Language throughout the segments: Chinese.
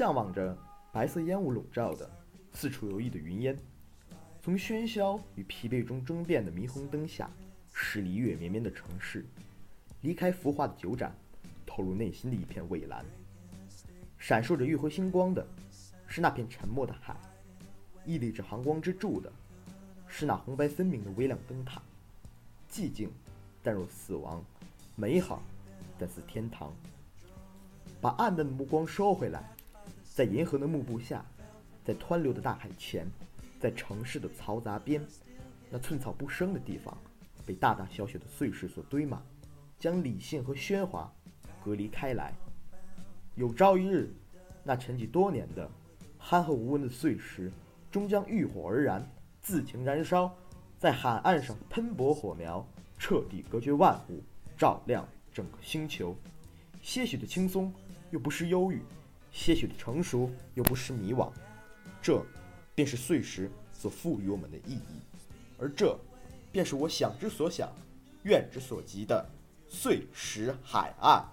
向往着白色烟雾笼罩的、四处游弋的云烟，从喧嚣与疲惫中争辩的霓虹灯下，驶离月绵绵的城市，离开浮华的酒盏，投入内心的一片蔚蓝。闪烁着月辉星光的，是那片沉默的海；屹立着航光之柱的，是那红白分明的微亮灯塔。寂静，淡若死亡；美好，但似天堂。把暗淡的目光收回来，在银河的幕布下，在湍流的大海前，在城市的嘈杂边，那寸草不生的地方，被大大小小的碎石所堆满，将理性和喧哗隔离开来。有朝一日，那沉寂多年的憨厚无闻的碎石，终将浴火而燃，自行燃烧，在海岸上喷薄火苗，彻底隔绝万物，照亮整个星球。些许的轻松。又不失忧郁，些许的成熟，又不失迷惘，这便是碎石所赋予我们的意义，而这，便是我想之所想，愿之所及的碎石海岸。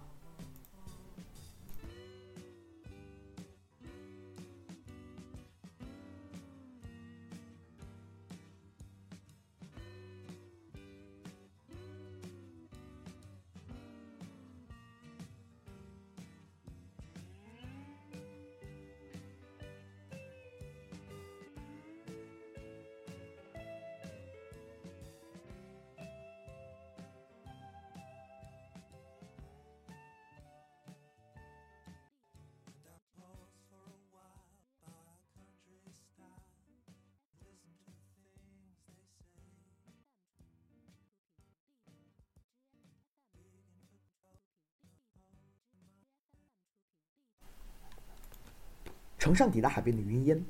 乘上抵达海边的云烟，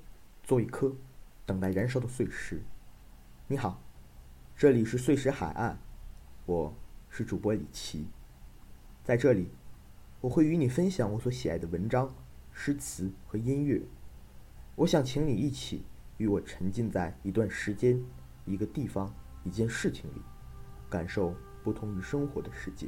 做一颗等待燃烧的碎石。你好，这里是碎石海岸，我是主播李琦。在这里，我会与你分享我所喜爱的文章、诗词和音乐。我想请你一起与我沉浸在一段时间、一个地方、一件事情里，感受不同于生活的世界。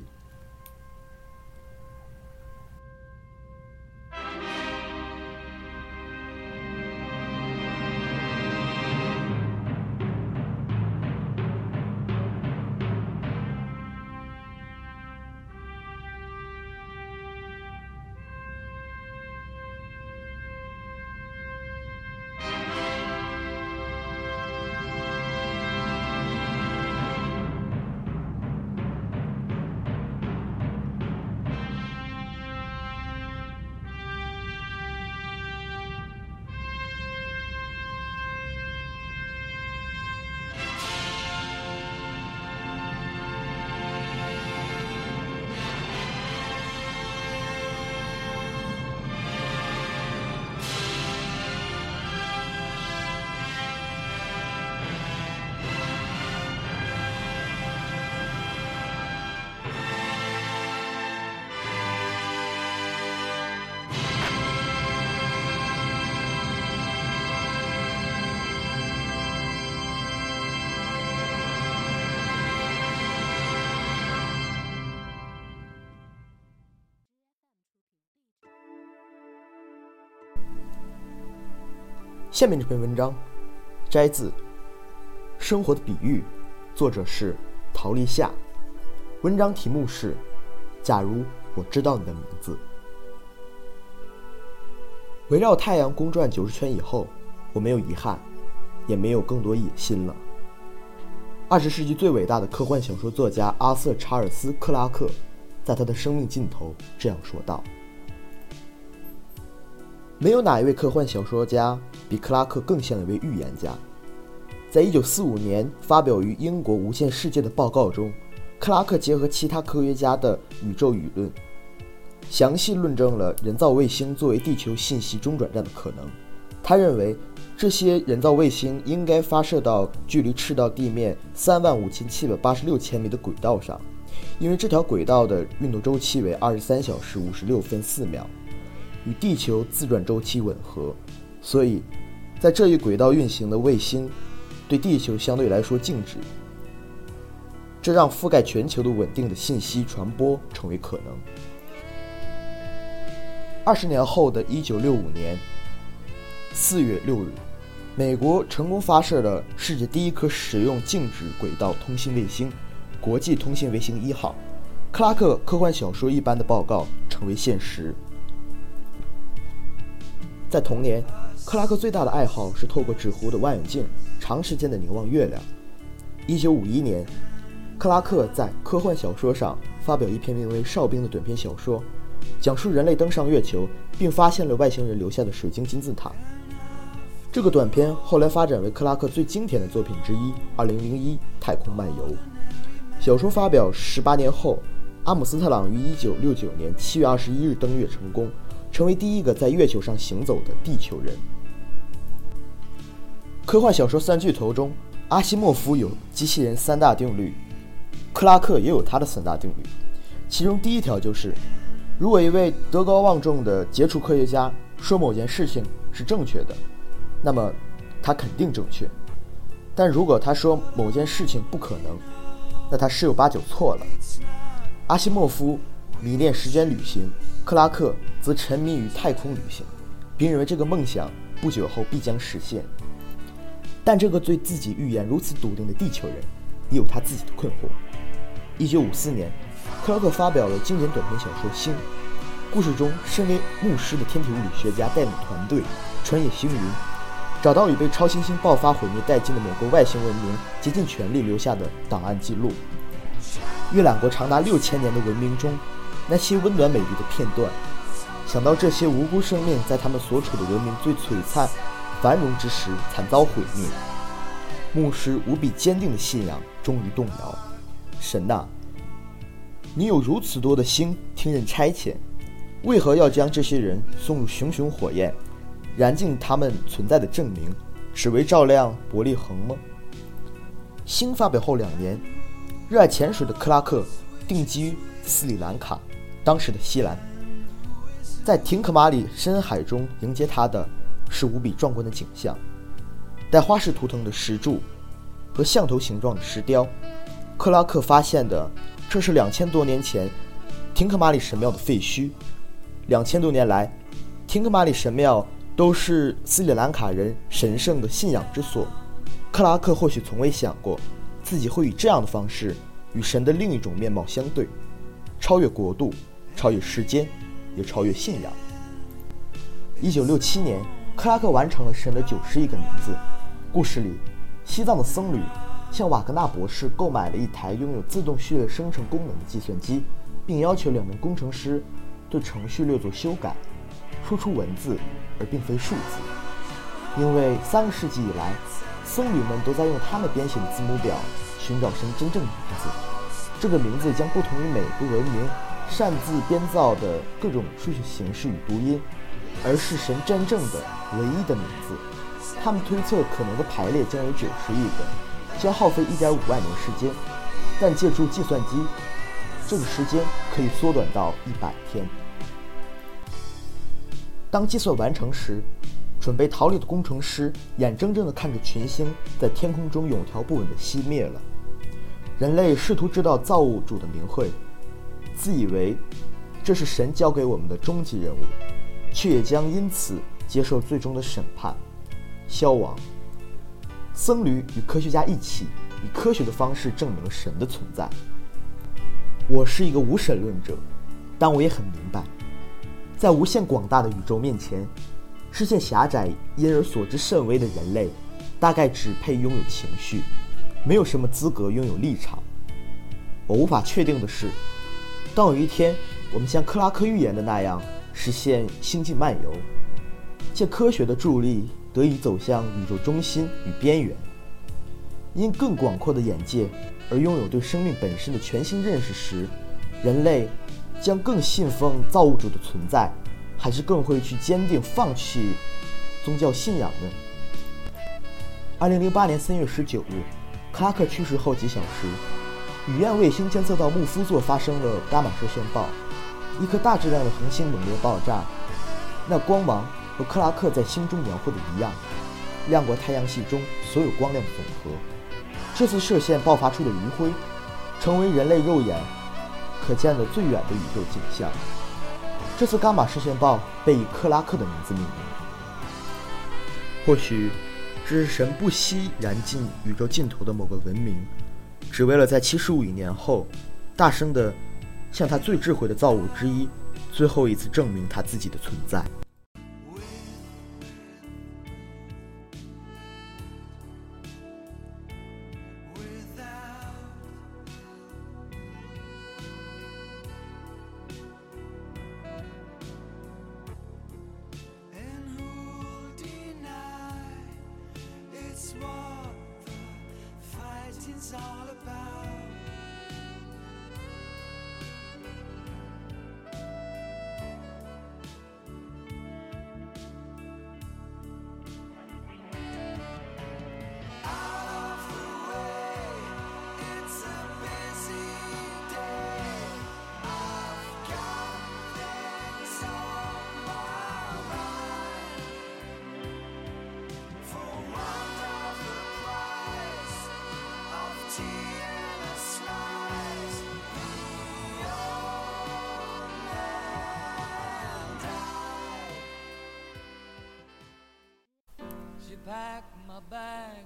下面这篇文章摘自《生活的比喻》，作者是陶立夏。文章题目是《假如我知道你的名字》。围绕太阳公转九十圈以后，我没有遗憾，也没有更多野心了。二十世纪最伟大的科幻小说作家阿瑟·查尔斯·克拉克，在他的生命尽头这样说道。没有哪一位科幻小说家比克拉克更像一位预言家。在一九四五年发表于英国《无限世界》的报告中，克拉克结合其他科学家的宇宙舆论，详细论证了人造卫星作为地球信息中转站的可能。他认为，这些人造卫星应该发射到距离赤道地面三万五千七百八十六千米的轨道上，因为这条轨道的运动周期为二十三小时五十六分四秒。与地球自转周期吻合，所以，在这一轨道运行的卫星，对地球相对来说静止。这让覆盖全球的稳定的信息传播成为可能。二十年后的一九六五年四月六日，美国成功发射了世界第一颗使用静止轨道通信卫星——国际通信卫星一号。克拉克科幻小说一般的报告成为现实。在童年，克拉克最大的爱好是透过纸糊的望远镜长时间的凝望月亮。一九五一年，克拉克在科幻小说上发表一篇名为《哨兵》的短篇小说，讲述人类登上月球并发现了外星人留下的水晶金字塔。这个短片后来发展为克拉克最经典的作品之一，《二零零一太空漫游》。小说发表十八年后。阿姆斯特朗于1969年7月21日登月成功，成为第一个在月球上行走的地球人。科幻小说三巨头中，阿西莫夫有机器人三大定律，克拉克也有他的三大定律。其中第一条就是，如果一位德高望重的杰出科学家说某件事情是正确的，那么他肯定正确；但如果他说某件事情不可能，那他十有八九错了。阿西莫夫迷恋时间旅行，克拉克则沉迷于太空旅行，并认为这个梦想不久后必将实现。但这个对自己预言如此笃定的地球人，也有他自己的困惑。一九五四年，克拉克发表了经典短篇小说《星》，故事中，身为牧师的天体物理学家带领团队穿越星云，找到与被超新星爆发毁灭殆尽的某个外星文明竭尽全力留下的档案记录。阅览过长达六千年的文明中那些温暖美丽的片段，想到这些无辜生命在他们所处的文明最璀璨、繁荣之时惨遭毁灭，牧师无比坚定的信仰终于动摇。神呐，你有如此多的星听任差遣，为何要将这些人送入熊熊火焰，燃尽他们存在的证明，只为照亮伯利恒吗？星发表后两年。热爱潜水的克拉克定居斯里兰卡，当时的西兰。在廷克马里深海中迎接他的是无比壮观的景象：带花式图腾的石柱和象头形状的石雕。克拉克发现的这是两千多年前廷克马里神庙的废墟。两千多年来，廷克马里神庙都是斯里兰卡人神圣的信仰之所。克拉克或许从未想过。自己会以这样的方式与神的另一种面貌相对，超越国度，超越时间，也超越信仰。一九六七年，克拉克完成了《神的九十亿个名字》。故事里，西藏的僧侣向瓦格纳博士购买了一台拥有自动序列生成功能的计算机，并要求两名工程师对程序略作修改，输出文字而并非数字，因为三个世纪以来。僧侣们都在用他们编写的字母表寻找神真正的名字。这个名字将不同于每个文明擅自编造的各种数学形式与读音，而是神真正的唯一的名字。他们推测可能的排列将有九十亿个，将耗费一点五万年时间。但借助计算机，这个时间可以缩短到一百天。当计算完成时。准备逃离的工程师眼睁睁地看着群星在天空中有条不紊地熄灭了。人类试图知道造物主的名讳，自以为这是神交给我们的终极任务，却也将因此接受最终的审判、消亡。僧侣与科学家一起以科学的方式证明了神的存在。我是一个无神论者，但我也很明白，在无限广大的宇宙面前。视线狭窄，因而所知甚微的人类，大概只配拥有情绪，没有什么资格拥有立场。我无法确定的是，当有一天我们像克拉克预言的那样实现星际漫游，借科学的助力得以走向宇宙中心与边缘，因更广阔的眼界而拥有对生命本身的全新认识时，人类将更信奉造物主的存在。还是更会去坚定放弃宗教信仰呢？二零零八年三月十九日，克拉克去世后几小时，雨燕卫星监测到木夫座发生了伽马射线暴，一颗大质量的恒星猛烈爆炸，那光芒和克拉克在心中描绘的一样，亮过太阳系中所有光亮的总和。这次射线爆发出的余晖，成为人类肉眼可见的最远的宇宙景象。这次伽马射线暴被以克拉克的名字命名。或许，这是神不惜燃尽宇宙尽头的某个文明，只为了在七十五亿年后，大声的向他最智慧的造物之一，最后一次证明他自己的存在。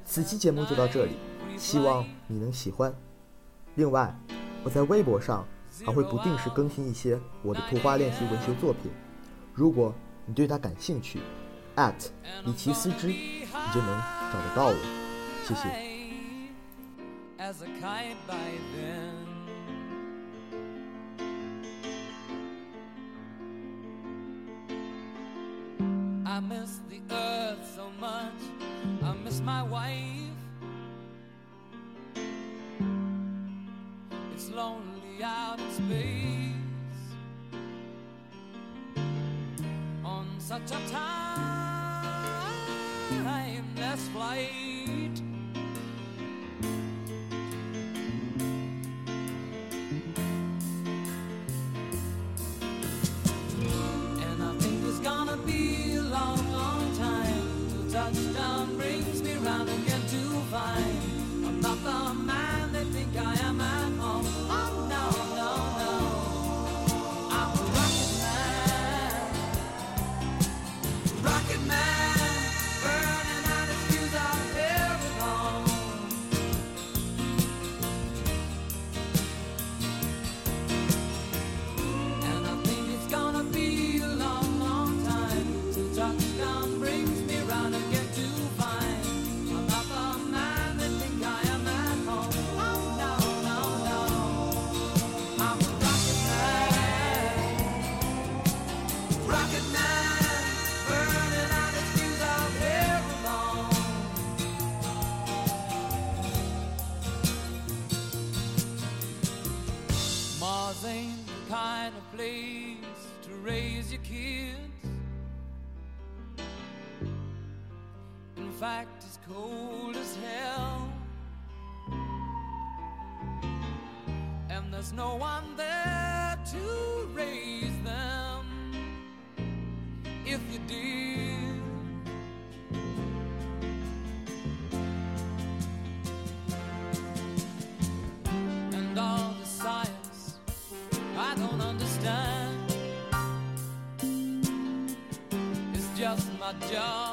此期节目就到这里，希望你能喜欢。另外，我在微博上还会不定时更新一些我的图画练习文学作品，如果你对它感兴趣，@李奇思之，你就能找得到我。谢谢。my wife. Out on such a timeless flight. Fact, it's cold as hell. And there's no one there to raise them. If you did, and all the science I don't understand. It's just my job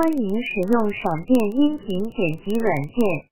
欢迎使用闪电音频剪辑软件。